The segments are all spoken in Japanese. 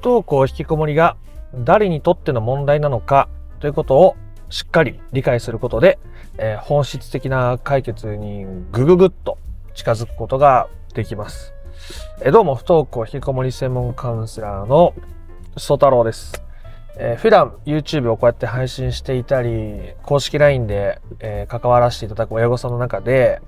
不登校引きこもりが誰にとっての問題なのかということをしっかり理解することで、えー、本質的な解決にぐぐぐっと近づくことができます。えー、どうも不登校引きこもり専門カウンセラーの曽太郎です。えー、普段 YouTube をこうやって配信していたり、公式 LINE で、えー、関わらせていただく親御さんの中で、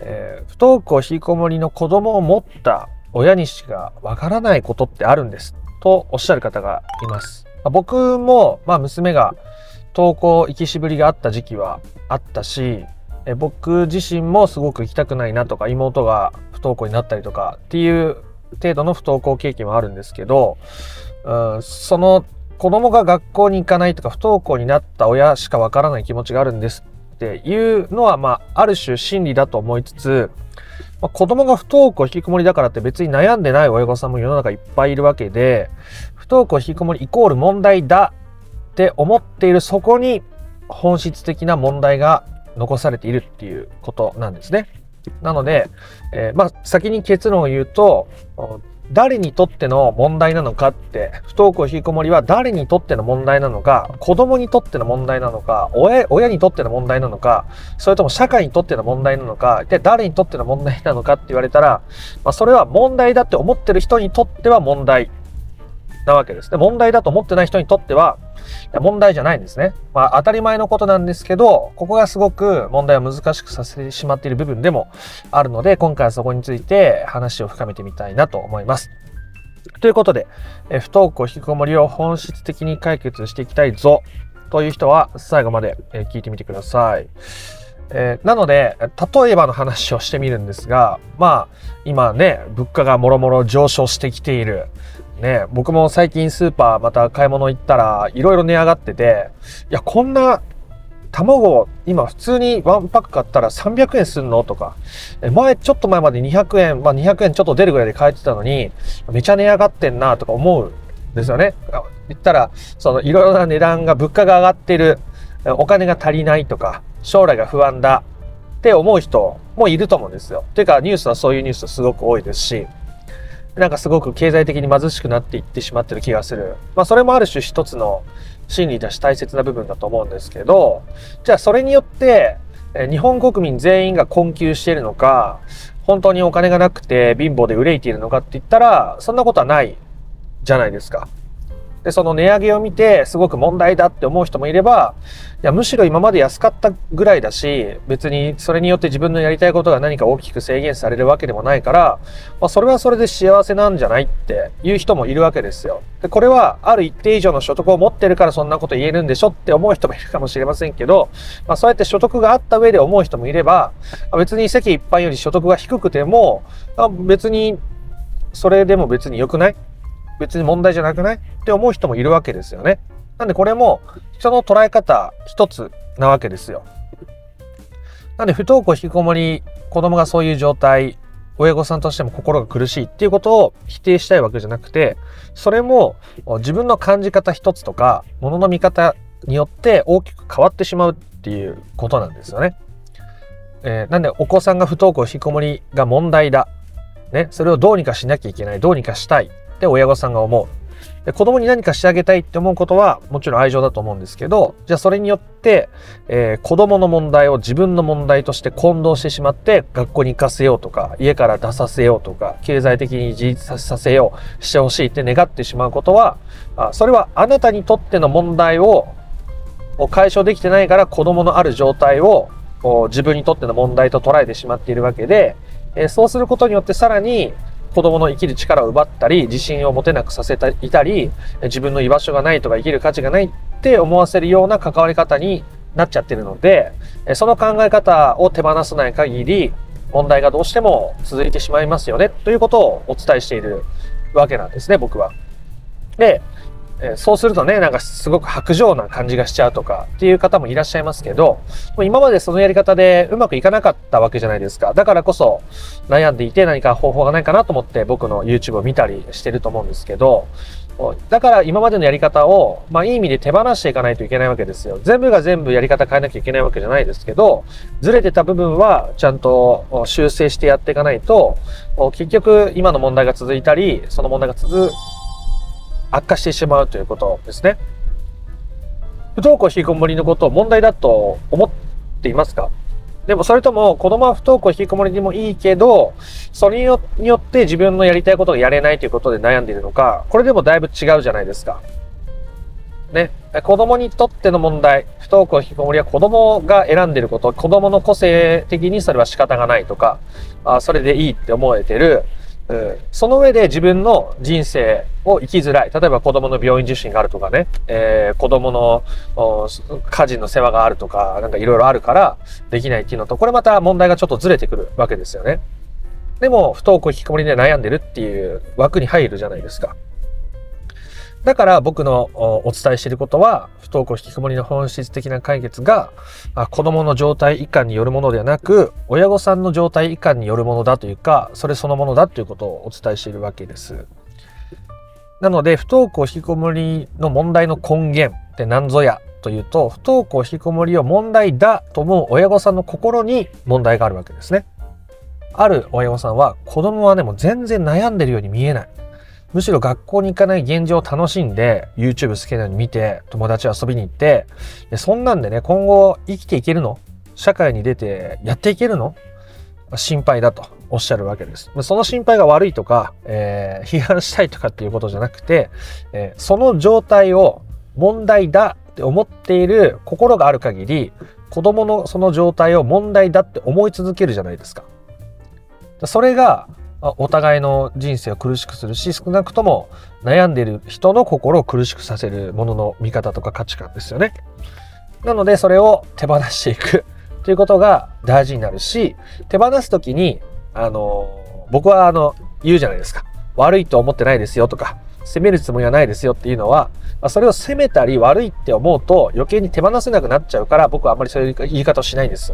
えー、不登校引きこもりの子供を持った親にしかわからないことってあるんですとおっしゃる方がいます。ま、僕も、まあ、娘が登校行きしぶりがあった時期はあったし、え僕自身もすごく行きたくないなとか妹が不登校になったりとかっていう程度の不登校経験はあるんですけど、うん、その子供が学校に行かないとか不登校になった親しかわからない気持ちがあるんですっていうのは、まあ、ある種真理だと思いつつ、まあ、子供が不登校引きこもりだからって別に悩んでない親御さんも世の中いっぱいいるわけで、不登校引きこもりイコール問題だって思っているそこに本質的な問題が残されているっていうことなんですね。なので、えー、まあ先に結論を言うと、誰にとっての問題なのかって、不登校引きこもりは誰にとっての問題なのか、子供にとっての問題なのか、親親にとっての問題なのか、それとも社会にとっての問題なのか、で、誰にとっての問題なのかって言われたら、まあ、それは問題だって思ってる人にとっては問題。なわけですね。問題だと思ってない人にとっては問題じゃないんですね。まあ当たり前のことなんですけど、ここがすごく問題を難しくさせてしまっている部分でもあるので、今回はそこについて話を深めてみたいなと思います。ということで、え不登校引きこもりを本質的に解決していきたいぞという人は最後まで聞いてみてください。えー、なので、例えばの話をしてみるんですが、まあ、今ね、物価がもろもろ上昇してきている。ね、僕も最近スーパーまた買い物行ったらいろいろ値上がってて、いや、こんな卵、今普通にワンパック買ったら300円すんの？とか、前、ちょっと前まで200円、まあ200円ちょっと出るぐらいで買えてたのに、めちゃ値上がってんなとか思うんですよね。言ったら、そのいろいろな値段が、物価が上がってる、お金が足りないとか、将来が不安だって思う人もいると思うんですよ。ていうか、ニュースはそういうニュースすごく多いですし、なんかすごく経済的に貧しくなっていってしまってる気がする。まあそれもある種一つの真理だし大切な部分だと思うんですけど、じゃあそれによって日本国民全員が困窮しているのか、本当にお金がなくて貧乏で憂いているのかって言ったら、そんなことはないじゃないですか。で、その値上げを見てすごく問題だって思う人もいれば、いや、むしろ今まで安かったぐらいだし、別にそれによって自分のやりたいことが何か大きく制限されるわけでもないから、まあ、それはそれで幸せなんじゃないっていう人もいるわけですよ。で、これはある一定以上の所得を持ってるからそんなこと言えるんでしょって思う人もいるかもしれませんけど、まあ、そうやって所得があった上で思う人もいれば、別に世間一般より所得が低くても、別にそれでも別に良くない別に問題じゃなくない？って思う人もいるわけですよね。なんでこれも人の捉え方一つなわけですよ。なんで不登校引きこもり子供がそういう状態親御さんとしても心が苦しいっていうことを否定したいわけじゃなくてそれも自分の感じ方一つとか物の見方によって大きく変わってしまうっていうことなんですよね。えー、なんでお子さんが不登校引きこもりが問題だ。ね、それをどうにかしなきゃいけないどうにかしたいって親御さんが思う。で子供に何かしてあげたいって思うことはもちろん愛情だと思うんですけど、じゃあそれによって、えー、子供の問題を自分の問題として混同してしまって学校に行かせようとか、家から出させようとか、経済的に自立させよう、してほしいって願ってしまうことは、あそれはあなたにとっての問題を解消できてないから子供のある状態を自分にとっての問題と捉えてしまっているわけで、え、そうすることによってさらに子供の生きる力を奪ったり、自信を持てなくさせていたり、自分の居場所がないとか生きる価値がないって思わせるような関わり方になっちゃってるので、その考え方を手放さない限り、問題がどうしても続いてしまいますよね、ということをお伝えしているわけなんですね、僕は。で、えそうするとね、なんかすごく白状な感じがしちゃうとかっていう方もいらっしゃいますけど、今までそのやり方でうまくいかなかったわけじゃないですか。だからこそ悩んでいて何か方法がないかなと思って僕の YouTube を見たりしてると思うんですけど、だから今までのやり方を、まあいい意味で手放していかないといけないわけですよ。全部が全部やり方変えなきゃいけないわけじゃないですけど、ずれてた部分はちゃんと修正してやっていかないと、結局今の問題が続いたり、その問題が続く悪化してしまうということですね。不登校引きこもりのことを問題だと思っていますか？でもそれとも子供は不登校引きこもりでもいいけど、それによって自分のやりたいことがやれないということで悩んでいるのか、これでもだいぶ違うじゃないですか。ね。子供にとっての問題、不登校引きこもりは子供が選んでいること、子供の個性的にそれは仕方がないとか、あそれでいいって思えてる、うんその上で自分の人生を生きづらい。例えば子供の病院受診があるとかね、えー、子供の家事の世話があるとか、なんかいろいろあるからできないっていうのと、これまた問題がちょっとずれてくるわけですよね。でも、不登校引きこもりで悩んでるっていう枠に入るじゃないですか。だから僕のお伝えしていることは、不登校引きこもりの本質的な解決が、子供の状態以下によるものではなく、親御さんの状態以下によるものだというか、それそのものだということをお伝えしているわけです。なので、不登校引きこもりの問題の根源って何ぞやというと、不登校引きこもりを問題だと思う親御さんの心に問題があるわけですね。ある親御さんは、子供はね、もう全然悩んでるように見えない。むしろ学校に行かない現状を楽しんで、YouTube 好きなのに見て、友達遊びに行って、そんなんでね、今後生きていけるの？社会に出てやっていけるの？心配だとおっしゃるわけです。その心配が悪いとか、えー、批判したいとかっていうことじゃなくて、えー、その状態を問題だって思っている心がある限り、子供のその状態を問題だって思い続けるじゃないですか。それがお互いの人生を苦しくするし、少なくとも悩んでいる人の心を苦しくさせるものの見方とか価値観ですよね。なので、それを手放していくということが大事になるし、手放すときに、あの、僕はあの、言うじゃないですか。悪いと思ってないですよとか、責めるつもりはないですよっていうのは、まそれを責めたり悪いって思うと余計に手放せなくなっちゃうから僕はあんまりそういう言い方をしないんです。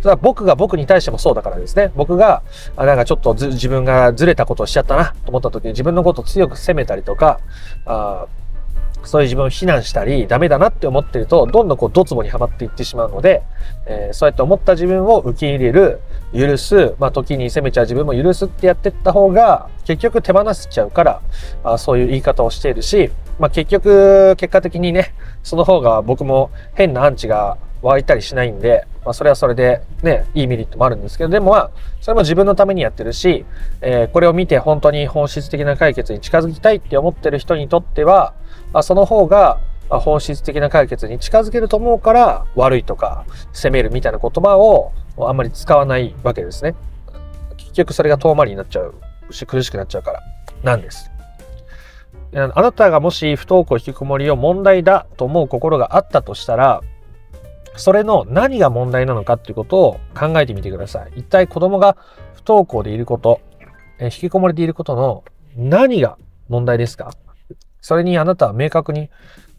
それは僕が僕に対してもそうだからですね。僕が、あなんかちょっと自分がずれたことをしちゃったなと思った時に自分のことを強く責めたりとか、あそういう自分を非難したり、ダメだなって思ってると、どんどんこう、ドツボにはまっていってしまうので、えー、そうやって思った自分を受け入れる、許す、まあ、時に責めちゃう自分も許すってやってった方が、結局手放せちゃうから、あそういう言い方をしているし、まあ、結局、結果的にね、その方が僕も変なアンチが湧いたりしないんで、まあ、それはそれでね、いいメリットもあるんですけど、でもまあ、それも自分のためにやってるし、えー、これを見て本当に本質的な解決に近づきたいって思ってる人にとっては、まあ、その方が本質的な解決に近づけると思うから、悪いとか、責めるみたいな言葉ををあんまり使わないわけですね。結局それが遠回りになっちゃうし、苦しくなっちゃうから、なんです。あなたがもし不登校引きこもりを問題だと思う心があったとしたら、それの何が問題なのかっていうことを考えてみてください。一体子供が不登校でいること、え引きこもりでいることの何が問題ですか？それにあなたは明確に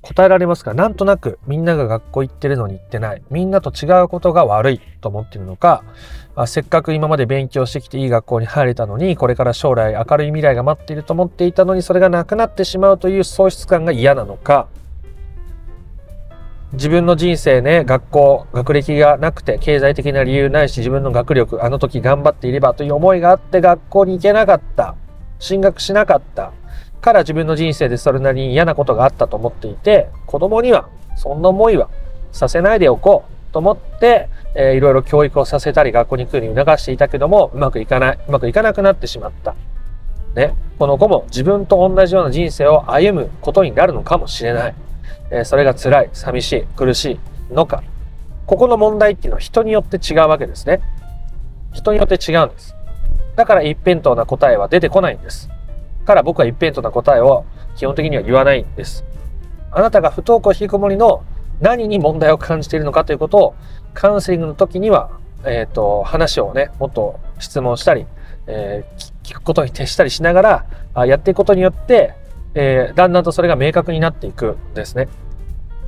答えられますか？なんとなくみんなが学校行ってるのに行ってない。みんなと違うことが悪いと思ってるのか、あせっかく今まで勉強してきていい学校に入れたのに、これから将来明るい未来が待っていると思っていたのに、それがなくなってしまうという喪失感が嫌なのか、自分の人生ね、学校、学歴がなくて、経済的な理由ないし、自分の学力、あの時頑張っていればという思いがあって学校に行けなかった。進学しなかった。から自分の人生でそれなりに嫌なことがあったと思っていて、子供にはそんな思いはさせないでおこうと思って、えー、いろいろ教育をさせたり学校に来るように促していたけども、うまくいかない、うまくいかなくなってしまった。ね、この子も自分と同じような人生を歩むことになるのかもしれない。えそれが辛い、寂しい、苦しいのか。ここの問題っていうのは人によって違うわけですね。人によって違うんです。だから一辺倒な答えは出てこないんです。から僕は一辺倒な答えを基本的には言わないんです。あなたが不登校引きこもりの何に問題を感じているのかということをカウンセリングの時には、えっ、ー、と、話をね、もっと質問したり、えー、聞くことに徹したりしながらやっていくことによって、えー、だんだんとそれが明確になっていくんですね。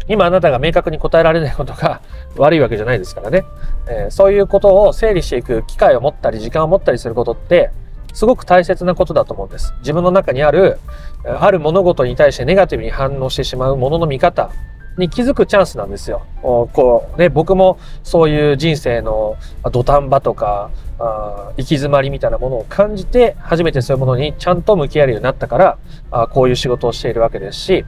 今あなたが明確に答えられないことが 悪いわけじゃないですからね。えー、そういうことを整理していく機会を持ったり時間を持ったりすることってすごく大切なことだと思うんです。自分の中にある、ある物事に対してネガティブに反応してしまうものの見方に気づくチャンスなんですよ。こうね、僕もそういう人生の土壇場とか、あ行き詰まりみたいなものを感じて初めてそういうものにちゃんと向き合えるようになったからあこういう仕事をしているわけですし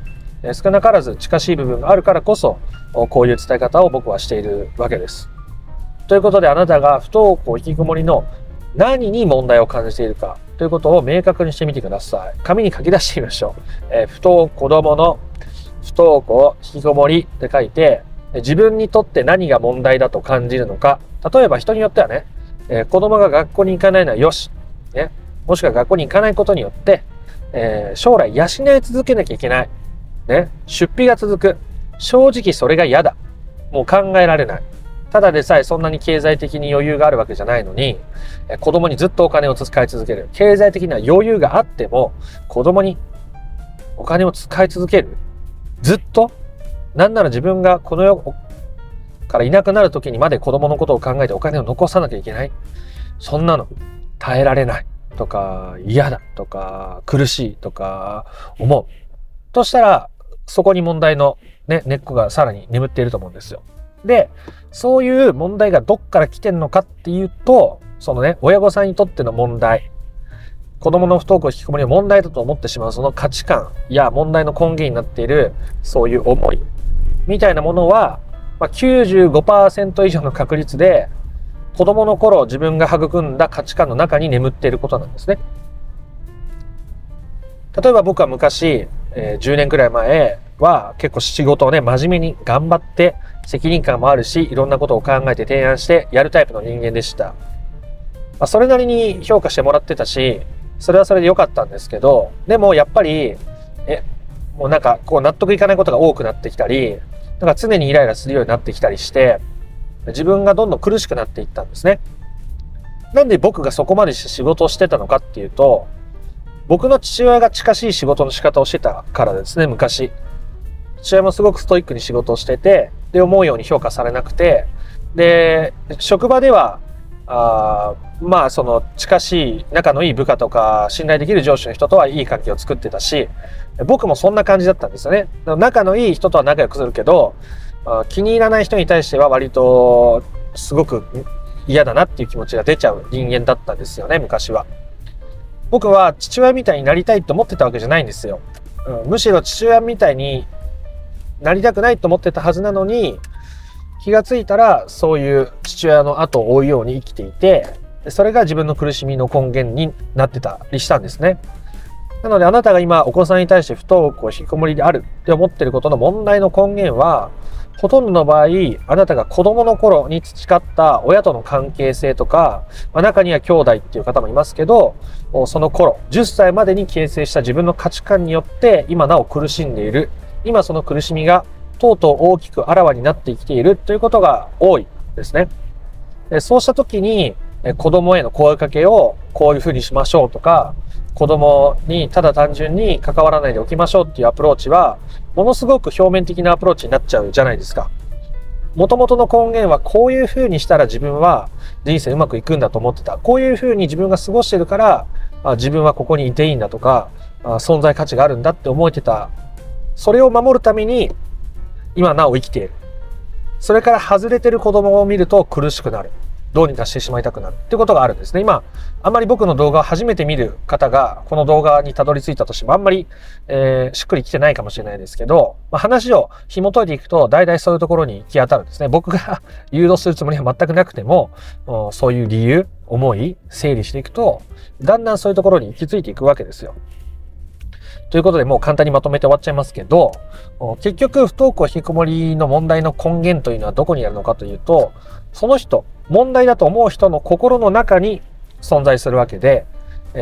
少なからず近しい部分があるからこそこういう伝え方を僕はしているわけです。ということであなたが不登校引きこもりの何に問題を感じているかということを明確にしてみてください。紙に書き出してみましょう。えー、不登子供の不登校引きこもりって書いて自分にとって何が問題だと感じるのか。例えば人によってはね、えー、子供が学校に行かないのはよし、ね、もしくは学校に行かないことによって、えー、将来養い続けなきゃいけない、ね、出費が続く。正直それが嫌だ。もう考えられない。ただでさえそんなに経済的に余裕があるわけじゃないのに、子供にずっとお金を使い続ける経済的な余裕があっても子供にお金を使い続けるずっと？なんなら自分がこの世からいなくなる時にまで子供のことを考えてお金を残さなきゃいけない。そんなの耐えられないとか嫌だとか苦しいとか思う。としたらそこに問題のね、根っこがさらに眠っていると思うんですよ。で、そういう問題がどっから来てんのかっていうと、そのね、親御さんにとっての問題、子供の不登校引きこもりを問題だと思ってしまうその価値観や問題の根源になっているそういう思いみたいなものは、まあ、95%以上の確率で子供の頃自分が育んだ価値観の中に眠っていることなんですね。例えば僕は昔、えー、10年くらい前は結構仕事をね、真面目に頑張って責任感もあるし、いろんなことを考えて提案してやるタイプの人間でした。まあ、それなりに評価してもらってたし、それはそれで良かったんですけど、でもやっぱり、え、もうなんかこう納得いかないことが多くなってきたり、なんか常にイライラするようになってきたりして、自分がどんどん苦しくなっていったんですね。なんで僕がそこまでして仕事をしてたのかっていうと、僕の父親が近しい仕事の仕方をしてたからですね、昔。父親もすごくストイックに仕事をしてて、で、思うように評価されなくて、で、職場では、あまあその近しい仲のいい部下とか信頼できる上司の人とはいい関係を作ってたし僕もそんな感じだったんですよね。仲のいい人とは仲良くするけど気に入らない人に対しては割とすごく嫌だなっていう気持ちが出ちゃう人間だったんですよね昔は。僕は父親みたいになりたいと思ってたわけじゃないんですよ、うん、むしろ父親みたいになりたくないと思ってたはずなのに気がついたらそういう父親の後を追うように生きていてそれが自分の苦しみの根源になってたりしたんですね。なのであなたが今お子さんに対して不登校引きこもりであるって思ってることの問題の根源はほとんどの場合あなたが子供の頃に培った親との関係性とか、まあ、中には兄弟っていう方もいますけどその頃10歳までに形成した自分の価値観によって今なお苦しんでいる今その苦しみがとうとう大きくあらわになってきているということが多いですね。そうした時に子供への声かけをこういうふうにしましょうとか、子供にただ単純に関わらないでおきましょうっていうアプローチは、ものすごく表面的なアプローチになっちゃうじゃないですか。元々の根源はこういうふうにしたら自分は人生うまくいくんだと思ってた。こういうふうに自分が過ごしてるから、自分はここにいていいんだとか、存在価値があるんだって思えてた。それを守るために今なお生きている。それから外れてる子供を見ると苦しくなる。どうにかしてしまいたくなるってことがあるんですね。今、あんまり僕の動画を初めて見る方が、この動画にたどり着いたとしても、あんまり、えー、しっくりきてないかもしれないですけど、まあ、話を紐解いていくと、大体そういうところに行き当たるんですね。僕が 誘導するつもりは全くなくても、そういう理由、思い、整理していくと、だんだんそういうところに行き着いていくわけですよ。ということでもう簡単にまとめて終わっちゃいますけど、結局不登校引きこもりの問題の根源というのはどこにあるのかというと、その人、問題だと思う人の心の中に存在するわけで、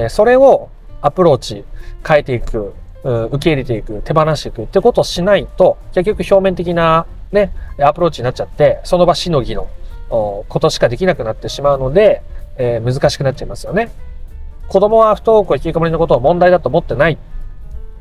それをアプローチ、変えていく、受け入れていく、手放していくってことをしないと、結局表面的なね、アプローチになっちゃって、その場しのぎのことしかできなくなってしまうので、えー、難しくなっちゃいますよね。子供は不登校引きこもりのことを問題だと思ってない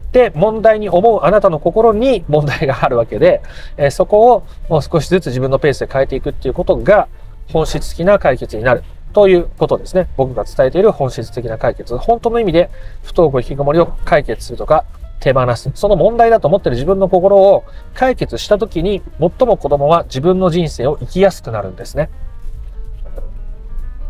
って問題に思うあなたの心に問題があるわけで、えそこをもう少しずつ自分のペースで変えていくっていうことが本質的な解決になるということですね。僕が伝えている本質的な解決。本当の意味で不登校引きこもりを解決するとか手放す。その問題だと思ってる自分の心を解決した時に最も子供は自分の人生を生きやすくなるんですね。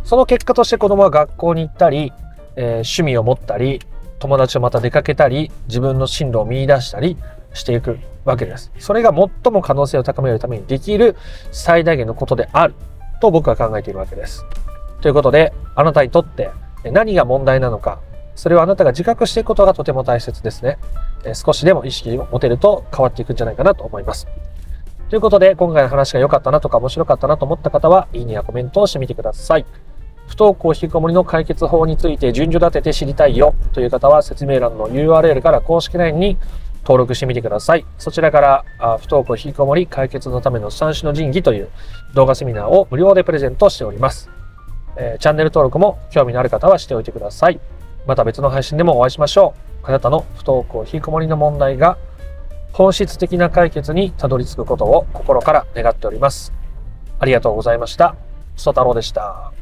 その結果として子供は学校に行ったり、えー、趣味を持ったり、友達とまた出かけたり、自分の進路を見出したりしていくわけです。それが最も可能性を高めるためにできる最大限のことであると僕は考えているわけです。ということで、あなたにとって何が問題なのか、それをあなたが自覚していくことがとても大切ですね。少しでも意識を持てると変わっていくんじゃないかなと思います。ということで、今回の話が良かったなとか面白かったなと思った方は、いいねやコメントをしてみてください。不登校引きこもりの解決法について順序立てて知りたいよという方は説明欄の URL から公式 LINE に登録してみてください。そちらから不登校引きこもり解決のための三種の神器という動画セミナーを無料でプレゼントしております。え、チャンネル登録も興味のある方はしておいてください。また別の配信でもお会いしましょう。あなたの不登校引きこもりの問題が本質的な解決にたどり着くことを心から願っております。ありがとうございました。ソ太郎でした。